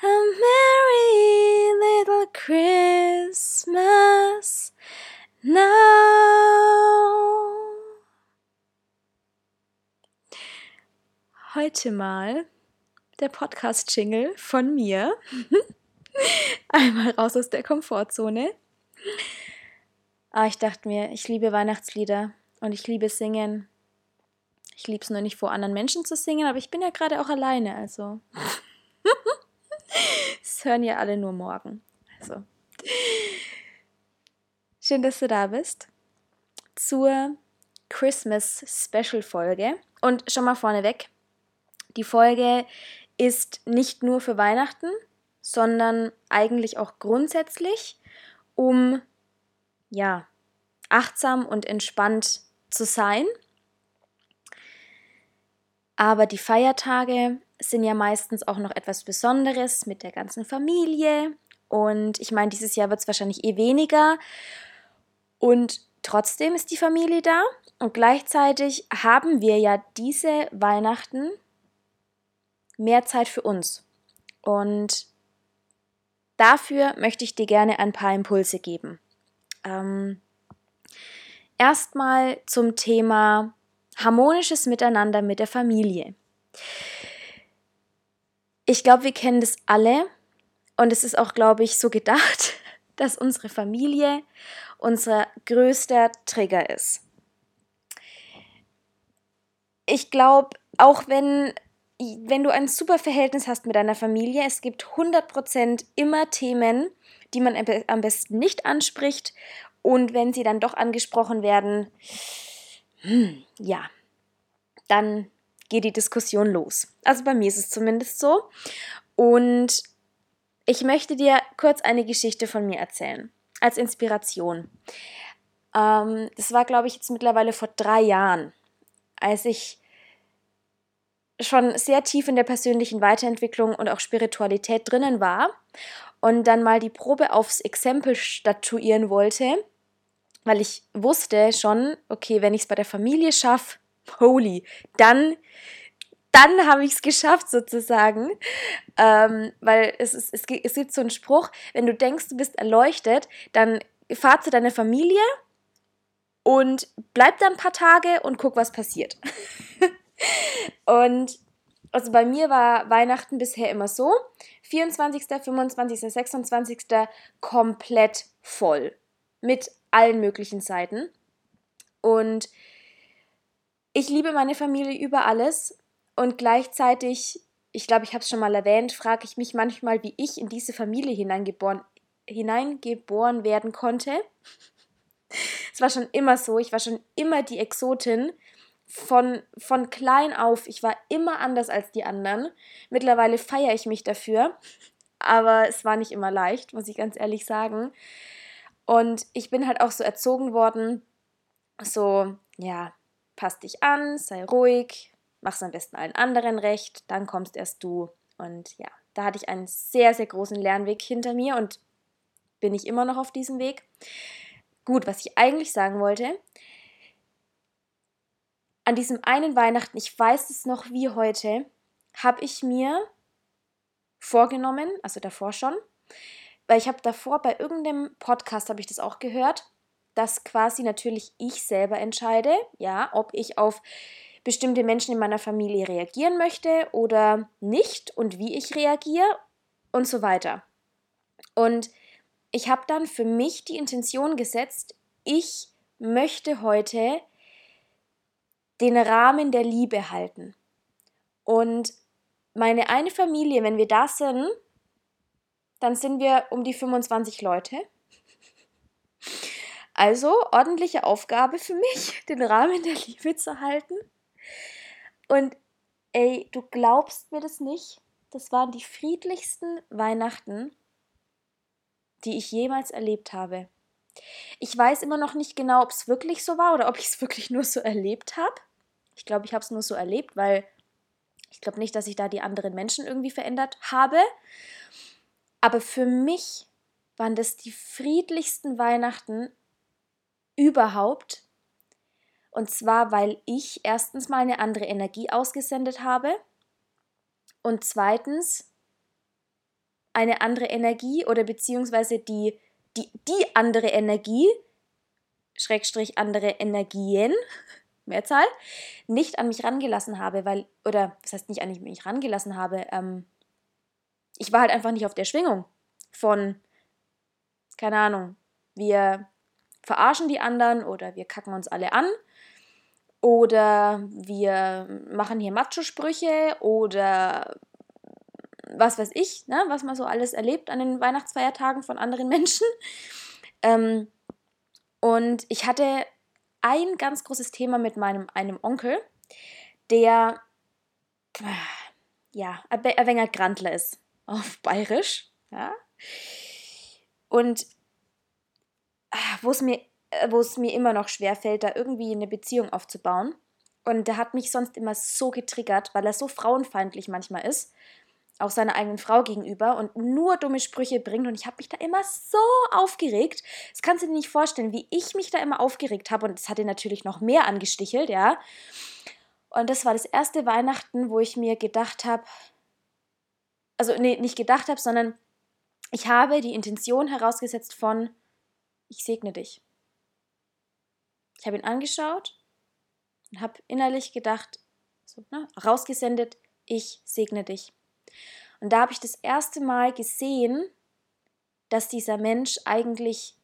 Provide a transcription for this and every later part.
a merry little Christmas now. Heute mal der Podcast-Jingle von mir. Einmal raus aus der Komfortzone. Ah, ich dachte mir, ich liebe Weihnachtslieder und ich liebe Singen. Ich liebe es nur nicht vor anderen Menschen zu singen, aber ich bin ja gerade auch alleine, also. Es hören ja alle nur morgen. Also. Schön, dass du da bist. Zur Christmas Special Folge. Und schon mal vorneweg, die Folge ist nicht nur für Weihnachten, sondern eigentlich auch grundsätzlich, um ja, achtsam und entspannt zu sein. Aber die Feiertage sind ja meistens auch noch etwas Besonderes mit der ganzen Familie. Und ich meine, dieses Jahr wird es wahrscheinlich eh weniger. Und trotzdem ist die Familie da. Und gleichzeitig haben wir ja diese Weihnachten mehr Zeit für uns. Und dafür möchte ich dir gerne ein paar Impulse geben. Ähm, Erstmal zum Thema harmonisches Miteinander mit der Familie. Ich glaube, wir kennen das alle und es ist auch, glaube ich, so gedacht, dass unsere Familie unser größter Trigger ist. Ich glaube, auch wenn, wenn du ein super Verhältnis hast mit deiner Familie, es gibt 100% immer Themen, die man am besten nicht anspricht und wenn sie dann doch angesprochen werden, hm, ja, dann geht die Diskussion los. Also bei mir ist es zumindest so. Und ich möchte dir kurz eine Geschichte von mir erzählen, als Inspiration. Ähm, das war, glaube ich, jetzt mittlerweile vor drei Jahren, als ich schon sehr tief in der persönlichen Weiterentwicklung und auch Spiritualität drinnen war und dann mal die Probe aufs Exempel statuieren wollte, weil ich wusste schon, okay, wenn ich es bei der Familie schaffe, holy, dann, dann habe ich es geschafft sozusagen. Ähm, weil es, ist, es, es gibt so einen Spruch, wenn du denkst, du bist erleuchtet, dann fahr zu deiner Familie und bleib da ein paar Tage und guck, was passiert. und also bei mir war Weihnachten bisher immer so, 24., 25., 26. komplett voll. Mit allen möglichen Seiten. Und ich liebe meine Familie über alles und gleichzeitig, ich glaube, ich habe es schon mal erwähnt, frage ich mich manchmal, wie ich in diese Familie hineingeboren, hineingeboren werden konnte. Es war schon immer so, ich war schon immer die Exotin. Von, von klein auf, ich war immer anders als die anderen. Mittlerweile feiere ich mich dafür, aber es war nicht immer leicht, muss ich ganz ehrlich sagen. Und ich bin halt auch so erzogen worden, so, ja, passt dich an, sei ruhig, mach's am besten allen anderen recht, dann kommst erst du. Und ja, da hatte ich einen sehr, sehr großen Lernweg hinter mir und bin ich immer noch auf diesem Weg. Gut, was ich eigentlich sagen wollte, an diesem einen Weihnachten, ich weiß es noch wie heute, habe ich mir vorgenommen, also davor schon, weil ich habe davor bei irgendeinem Podcast habe ich das auch gehört, dass quasi natürlich ich selber entscheide, ja, ob ich auf bestimmte Menschen in meiner Familie reagieren möchte oder nicht und wie ich reagiere und so weiter. Und ich habe dann für mich die Intention gesetzt, ich möchte heute den Rahmen der Liebe halten. Und meine eine Familie, wenn wir da sind, dann sind wir um die 25 Leute. Also ordentliche Aufgabe für mich, den Rahmen der Liebe zu halten. Und ey, du glaubst mir das nicht? Das waren die friedlichsten Weihnachten, die ich jemals erlebt habe. Ich weiß immer noch nicht genau, ob es wirklich so war oder ob ich es wirklich nur so erlebt habe. Ich glaube, ich habe es nur so erlebt, weil ich glaube nicht, dass ich da die anderen Menschen irgendwie verändert habe. Aber für mich waren das die friedlichsten Weihnachten überhaupt. Und zwar, weil ich erstens mal eine andere Energie ausgesendet habe und zweitens eine andere Energie oder beziehungsweise die, die, die andere Energie, Schrägstrich andere Energien, Mehrzahl, nicht an mich rangelassen habe, weil, oder das heißt nicht an mich rangelassen habe, ähm, ich war halt einfach nicht auf der Schwingung von, keine Ahnung, wir verarschen die anderen oder wir kacken uns alle an oder wir machen hier Macho-Sprüche oder was weiß ich, ne, was man so alles erlebt an den Weihnachtsfeiertagen von anderen Menschen. Ähm, und ich hatte ein ganz großes Thema mit meinem einem Onkel, der ja, ein wenig Grandler ist auf Bayerisch, ja. Und wo es mir, äh, wo es mir immer noch schwer fällt, da irgendwie eine Beziehung aufzubauen. Und der hat mich sonst immer so getriggert, weil er so frauenfeindlich manchmal ist, auch seiner eigenen Frau gegenüber und nur dumme Sprüche bringt. Und ich habe mich da immer so aufgeregt. Das kannst du dir nicht vorstellen, wie ich mich da immer aufgeregt habe. Und das hat ihn natürlich noch mehr angestichelt, ja. Und das war das erste Weihnachten, wo ich mir gedacht habe, also nee, nicht gedacht habe, sondern ich habe die Intention herausgesetzt von, ich segne dich. Ich habe ihn angeschaut und habe innerlich gedacht, so, ne, rausgesendet, ich segne dich. Und da habe ich das erste Mal gesehen, dass dieser Mensch eigentlich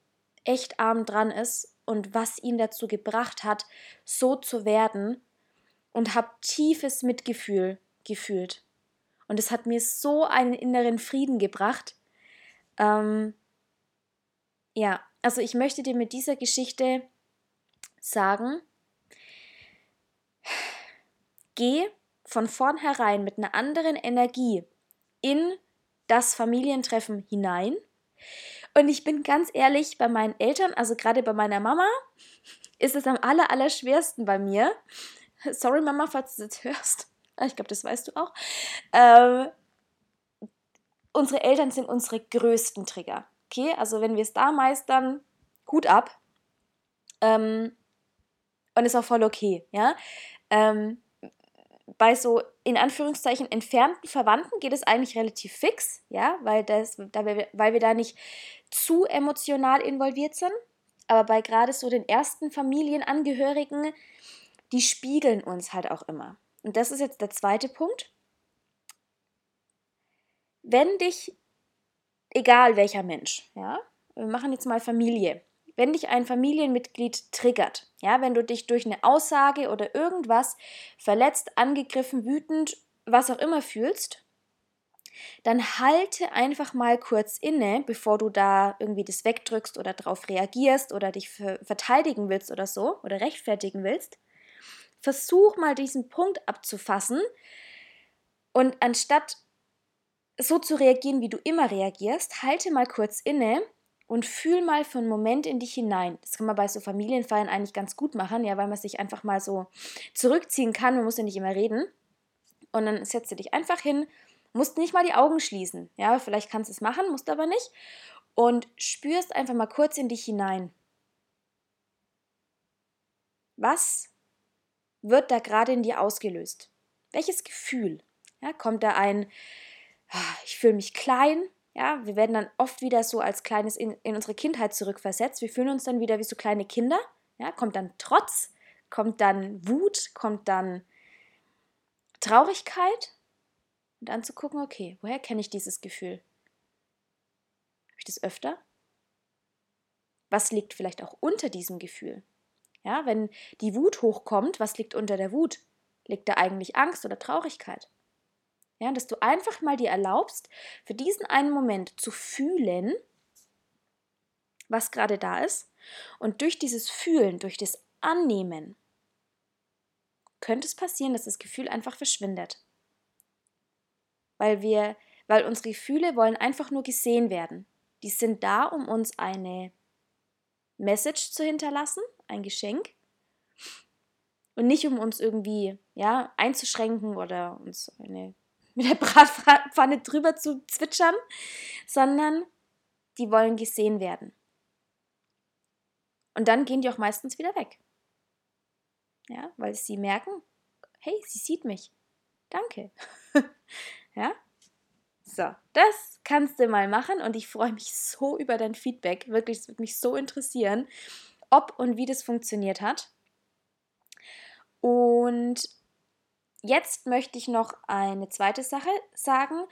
echt arm dran ist und was ihn dazu gebracht hat, so zu werden und habe tiefes Mitgefühl gefühlt. Und es hat mir so einen inneren Frieden gebracht. Ähm, ja, also ich möchte dir mit dieser Geschichte sagen, geh von vornherein mit einer anderen Energie in das Familientreffen hinein. Und ich bin ganz ehrlich, bei meinen Eltern, also gerade bei meiner Mama, ist es am aller, aller schwersten bei mir. Sorry Mama, falls du das hörst. Ah, ich glaube, das weißt du auch. Ähm, unsere Eltern sind unsere größten Trigger. Okay, also wenn wir es da meistern, Hut ab. Ähm, und ist auch voll okay, ja. Ähm, bei so in Anführungszeichen entfernten Verwandten geht es eigentlich relativ fix, ja, weil, das, da wir, weil wir da nicht zu emotional involviert sind. Aber bei gerade so den ersten Familienangehörigen, die spiegeln uns halt auch immer. Und das ist jetzt der zweite Punkt. Wenn dich, egal welcher Mensch, ja, wir machen jetzt mal Familie, wenn dich ein Familienmitglied triggert, ja, wenn du dich durch eine Aussage oder irgendwas verletzt, angegriffen, wütend, was auch immer fühlst, dann halte einfach mal kurz inne, bevor du da irgendwie das wegdrückst oder darauf reagierst oder dich verteidigen willst oder so oder rechtfertigen willst. Versuch mal diesen Punkt abzufassen und anstatt so zu reagieren, wie du immer reagierst, halte mal kurz inne und fühl mal für einen Moment in dich hinein. Das kann man bei so Familienfeiern eigentlich ganz gut machen, ja, weil man sich einfach mal so zurückziehen kann. Man muss ja nicht immer reden. Und dann setzt du dich einfach hin, musst nicht mal die Augen schließen. Ja, vielleicht kannst du es machen, musst aber nicht. Und spürst einfach mal kurz in dich hinein. Was wird da gerade in dir ausgelöst? Welches Gefühl? Ja, kommt da ein, ich fühle mich klein, ja, wir werden dann oft wieder so als kleines in, in unsere Kindheit zurückversetzt. Wir fühlen uns dann wieder wie so kleine Kinder. Ja, kommt dann Trotz, kommt dann Wut, kommt dann Traurigkeit. Und dann zu gucken, okay, woher kenne ich dieses Gefühl? Habe ich das öfter? Was liegt vielleicht auch unter diesem Gefühl? Ja, wenn die Wut hochkommt, was liegt unter der Wut? Liegt da eigentlich Angst oder Traurigkeit? Ja, dass du einfach mal dir erlaubst, für diesen einen Moment zu fühlen, was gerade da ist. Und durch dieses Fühlen, durch das Annehmen, könnte es passieren, dass das Gefühl einfach verschwindet. Weil wir, weil unsere Gefühle wollen einfach nur gesehen werden. Die sind da, um uns eine Message zu hinterlassen, ein Geschenk. Und nicht um uns irgendwie ja, einzuschränken oder uns eine, mit der Bratpfanne drüber zu zwitschern, sondern die wollen gesehen werden. Und dann gehen die auch meistens wieder weg. Ja, weil sie merken, hey, sie sieht mich. Danke. ja? So, das kannst du mal machen und ich freue mich so über dein Feedback. Wirklich, es würde mich so interessieren, ob und wie das funktioniert hat. Und jetzt möchte ich noch eine zweite Sache sagen.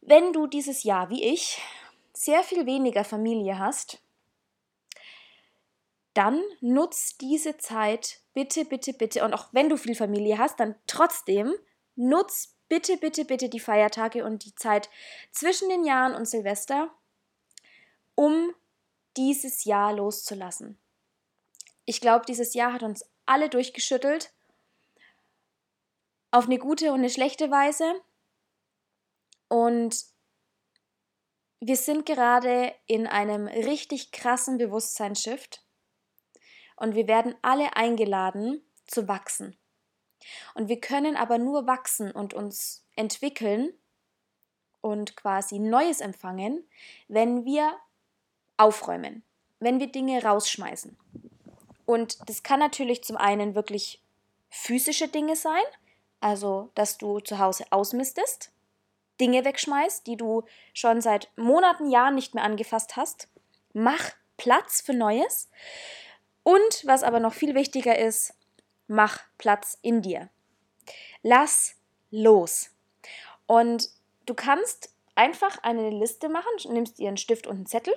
Wenn du dieses Jahr, wie ich, sehr viel weniger Familie hast, dann nutz diese Zeit bitte, bitte, bitte. Und auch wenn du viel Familie hast, dann trotzdem nutz bitte, bitte, bitte die Feiertage und die Zeit zwischen den Jahren und Silvester, um dieses Jahr loszulassen. Ich glaube, dieses Jahr hat uns alle durchgeschüttelt. Auf eine gute und eine schlechte Weise. Und wir sind gerade in einem richtig krassen Bewusstseinsshift und wir werden alle eingeladen zu wachsen. Und wir können aber nur wachsen und uns entwickeln und quasi Neues empfangen, wenn wir aufräumen, wenn wir Dinge rausschmeißen. Und das kann natürlich zum einen wirklich physische Dinge sein, also dass du zu Hause ausmistest, Dinge wegschmeißt, die du schon seit Monaten, Jahren nicht mehr angefasst hast. Mach Platz für Neues. Und was aber noch viel wichtiger ist, mach Platz in dir. Lass los. Und du kannst einfach eine Liste machen, nimmst dir einen Stift und einen Zettel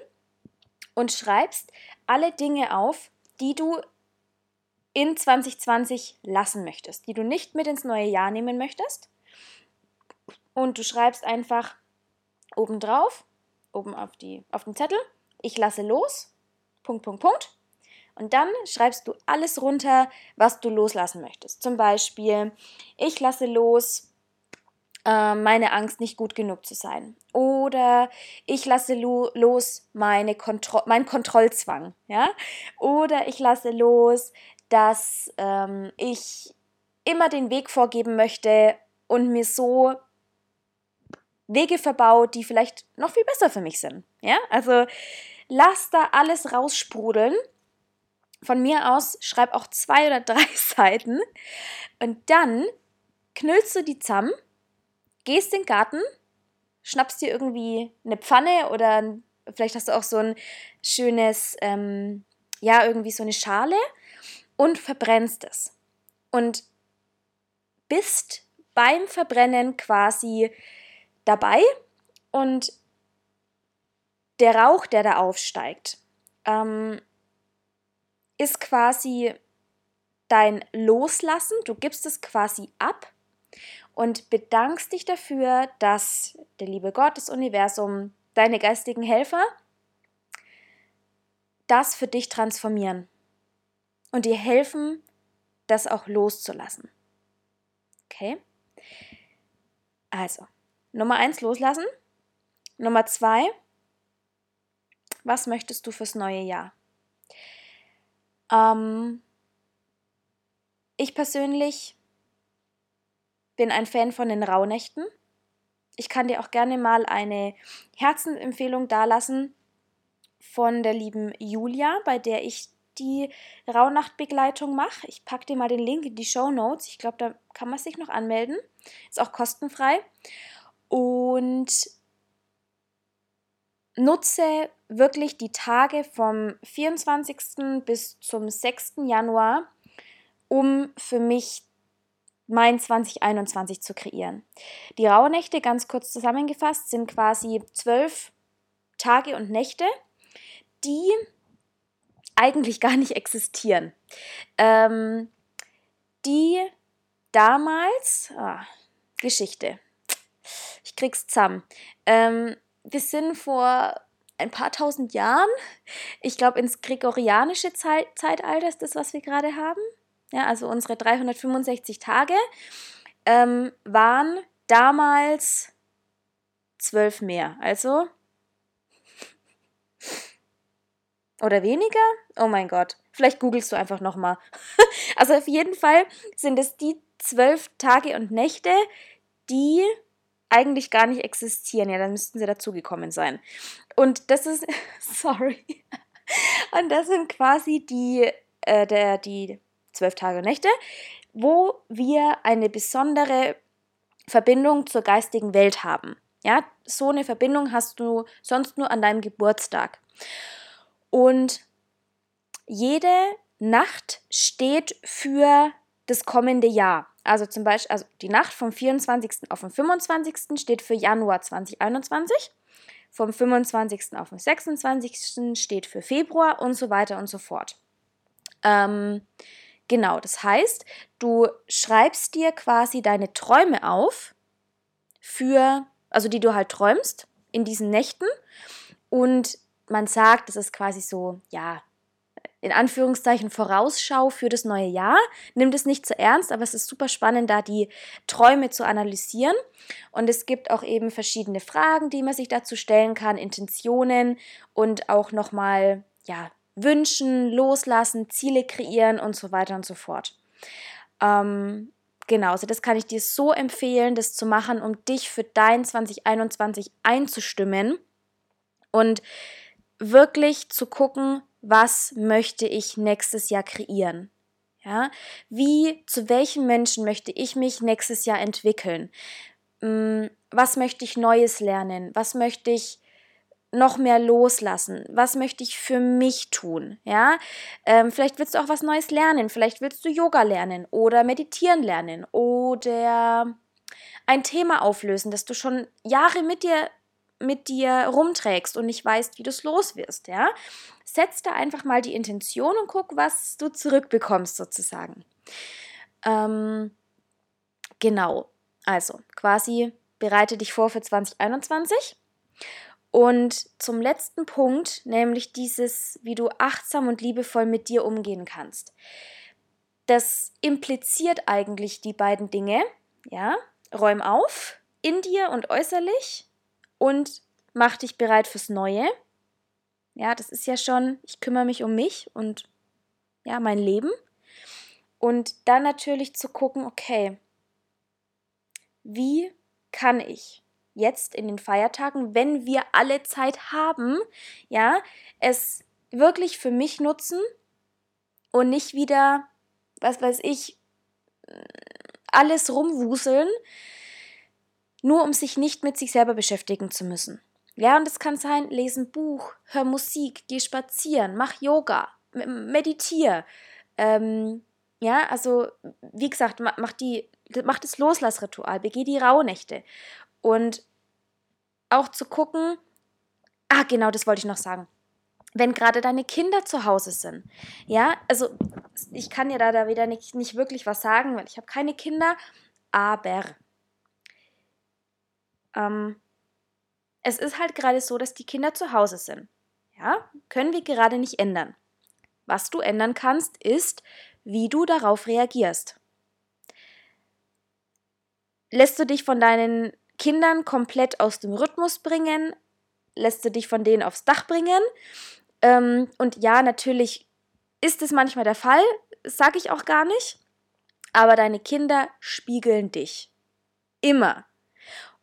und schreibst alle Dinge auf, die du in 2020 lassen möchtest, die du nicht mit ins neue Jahr nehmen möchtest. Und du schreibst einfach oben drauf, oben auf, die, auf den Zettel, ich lasse los, Punkt, Punkt, Punkt. Und dann schreibst du alles runter, was du loslassen möchtest. Zum Beispiel, ich lasse los, äh, meine Angst nicht gut genug zu sein. Oder ich lasse lo los meine Kontro mein Kontrollzwang. Ja? Oder ich lasse los, dass ähm, ich immer den Weg vorgeben möchte und mir so Wege verbaut, die vielleicht noch viel besser für mich sind. Ja? Also lass da alles raussprudeln von mir aus schreib auch zwei oder drei Seiten und dann knüllst du die zusammen, gehst in den Garten, schnappst dir irgendwie eine Pfanne oder vielleicht hast du auch so ein schönes, ähm, ja, irgendwie so eine Schale und verbrennst es. Und bist beim Verbrennen quasi dabei und der Rauch, der da aufsteigt, ähm, ist quasi dein Loslassen. Du gibst es quasi ab und bedankst dich dafür, dass der liebe Gott, das Universum, deine geistigen Helfer das für dich transformieren und dir helfen, das auch loszulassen. Okay? Also, Nummer eins loslassen. Nummer zwei, was möchtest du fürs neue Jahr? Ähm, ich persönlich bin ein Fan von den Rauhnächten. Ich kann dir auch gerne mal eine Herzensempfehlung dalassen von der lieben Julia, bei der ich die Rauhnachtbegleitung mache. Ich packe dir mal den Link in die Show Notes. Ich glaube, da kann man sich noch anmelden. Ist auch kostenfrei. Und nutze wirklich die Tage vom 24. bis zum 6. Januar, um für mich mein 2021 zu kreieren. Die Rauhnächte, ganz kurz zusammengefasst, sind quasi zwölf Tage und Nächte, die eigentlich gar nicht existieren. Ähm, die damals, ah, Geschichte, ich krieg's zusammen, ähm, wir sind vor ein paar tausend Jahren, ich glaube ins gregorianische Zeit Zeitalter ist das, was wir gerade haben. Ja, also unsere 365 Tage ähm, waren damals zwölf mehr. Also oder weniger? Oh mein Gott. Vielleicht googelst du einfach nochmal. also auf jeden Fall sind es die zwölf Tage und Nächte, die eigentlich gar nicht existieren. Ja, dann müssten sie dazugekommen sein. Und das ist, sorry. Und das sind quasi die, äh, der, die zwölf Tage und Nächte, wo wir eine besondere Verbindung zur geistigen Welt haben. Ja, so eine Verbindung hast du sonst nur an deinem Geburtstag. Und jede Nacht steht für das kommende Jahr. Also zum Beispiel, also die Nacht vom 24. auf den 25. steht für Januar 2021. Vom 25. auf den 26. steht für Februar und so weiter und so fort. Ähm, genau, das heißt, du schreibst dir quasi deine Träume auf für, also die du halt träumst in diesen Nächten und man sagt, das ist quasi so, ja, in Anführungszeichen Vorausschau für das neue Jahr. Nimm das nicht zu ernst, aber es ist super spannend, da die Träume zu analysieren. Und es gibt auch eben verschiedene Fragen, die man sich dazu stellen kann, Intentionen und auch nochmal, ja, wünschen, loslassen, Ziele kreieren und so weiter und so fort. Ähm, genau, also das kann ich dir so empfehlen, das zu machen, um dich für dein 2021 einzustimmen und wirklich zu gucken, was möchte ich nächstes Jahr kreieren? Ja, wie, zu welchen Menschen möchte ich mich nächstes Jahr entwickeln? Mm, was möchte ich Neues lernen? Was möchte ich noch mehr loslassen? Was möchte ich für mich tun? Ja, ähm, vielleicht willst du auch was Neues lernen. Vielleicht willst du Yoga lernen oder meditieren lernen oder ein Thema auflösen, das du schon Jahre mit dir mit dir rumträgst und nicht weißt, wie du es los wirst, ja? Setz da einfach mal die Intention und guck, was du zurückbekommst sozusagen. Ähm, genau, also quasi bereite dich vor für 2021. Und zum letzten Punkt, nämlich dieses, wie du achtsam und liebevoll mit dir umgehen kannst. Das impliziert eigentlich die beiden Dinge, ja? Räum auf, in dir und äußerlich und mach dich bereit fürs Neue. Ja, das ist ja schon, ich kümmere mich um mich und ja, mein Leben. Und dann natürlich zu gucken, okay, wie kann ich jetzt in den Feiertagen, wenn wir alle Zeit haben, ja, es wirklich für mich nutzen und nicht wieder, was weiß ich, alles rumwuseln, nur um sich nicht mit sich selber beschäftigen zu müssen. Ja, und es kann sein, lesen Buch, hör Musik, geh spazieren, mach Yoga, meditier. Ähm, ja, also wie gesagt, mach, die, mach das Loslassritual, begeh die Rauhnächte. Und auch zu gucken, ah, genau, das wollte ich noch sagen. Wenn gerade deine Kinder zu Hause sind, ja, also ich kann ja da, da wieder nicht, nicht wirklich was sagen, weil ich habe keine Kinder, aber ähm, es ist halt gerade so, dass die Kinder zu Hause sind. Ja, können wir gerade nicht ändern. Was du ändern kannst, ist, wie du darauf reagierst. Lässt du dich von deinen Kindern komplett aus dem Rhythmus bringen? Lässt du dich von denen aufs Dach bringen? Ähm, und ja, natürlich ist es manchmal der Fall, sage ich auch gar nicht. Aber deine Kinder spiegeln dich. Immer.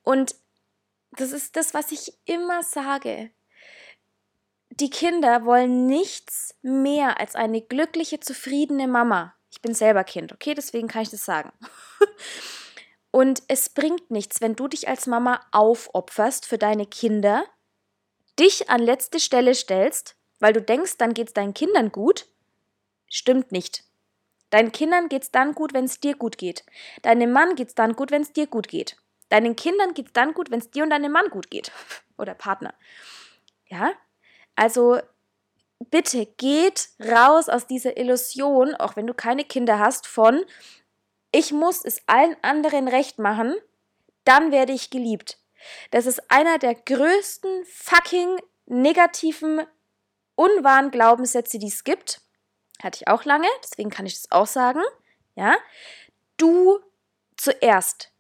Und das ist das, was ich immer sage. Die Kinder wollen nichts mehr als eine glückliche, zufriedene Mama. Ich bin selber Kind, okay? Deswegen kann ich das sagen. Und es bringt nichts, wenn du dich als Mama aufopferst für deine Kinder, dich an letzte Stelle stellst, weil du denkst, dann geht es deinen Kindern gut. Stimmt nicht. Deinen Kindern geht es dann gut, wenn es dir gut geht. Deinem Mann geht es dann gut, wenn es dir gut geht. Deinen Kindern geht es dann gut, wenn es dir und deinem Mann gut geht. Oder Partner. Ja? Also bitte geht raus aus dieser Illusion, auch wenn du keine Kinder hast, von ich muss es allen anderen recht machen, dann werde ich geliebt. Das ist einer der größten fucking negativen, unwahren Glaubenssätze, die es gibt. Hatte ich auch lange, deswegen kann ich das auch sagen. Ja? Du zuerst.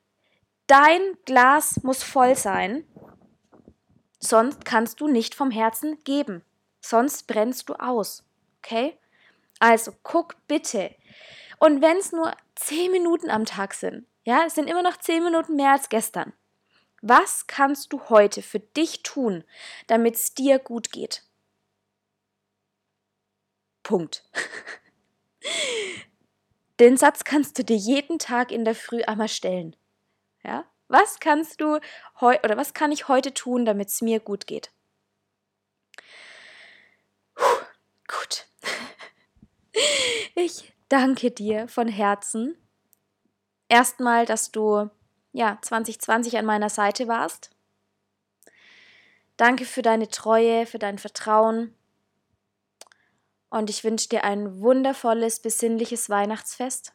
Dein Glas muss voll sein, sonst kannst du nicht vom Herzen geben. sonst brennst du aus. Okay? Also guck bitte. Und wenn es nur 10 Minuten am Tag sind, ja, es sind immer noch 10 Minuten mehr als gestern. Was kannst du heute für dich tun, damit es dir gut geht? Punkt. Den Satz kannst du dir jeden Tag in der Früh einmal stellen. Ja? Was kannst du heute oder was kann ich heute tun, damit es mir gut geht? Puh, gut. Ich danke dir von Herzen. Erstmal, dass du ja 2020 an meiner Seite warst. Danke für deine Treue, für dein Vertrauen. Und ich wünsche dir ein wundervolles, besinnliches Weihnachtsfest.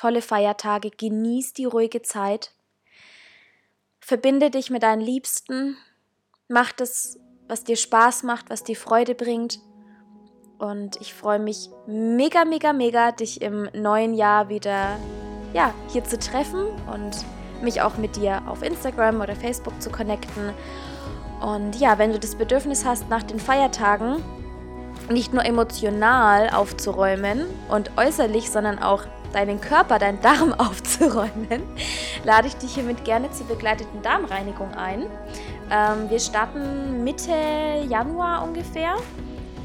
Tolle Feiertage, genieß die ruhige Zeit. Verbinde dich mit deinen Liebsten. Mach das, was dir Spaß macht, was dir Freude bringt. Und ich freue mich mega, mega, mega, dich im neuen Jahr wieder ja, hier zu treffen und mich auch mit dir auf Instagram oder Facebook zu connecten. Und ja, wenn du das Bedürfnis hast, nach den Feiertagen nicht nur emotional aufzuräumen und äußerlich, sondern auch deinen Körper, deinen Darm aufzuräumen, lade ich dich hiermit gerne zur begleiteten Darmreinigung ein. Ähm, wir starten Mitte Januar ungefähr,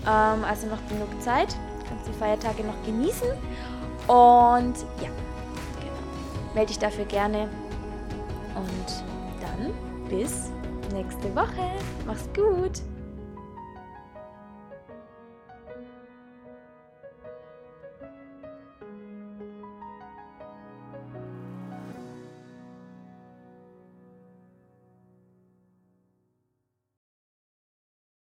ähm, also noch genug Zeit. Du kannst die Feiertage noch genießen. Und ja, genau. Melde dich dafür gerne. Und dann bis nächste Woche. Mach's gut.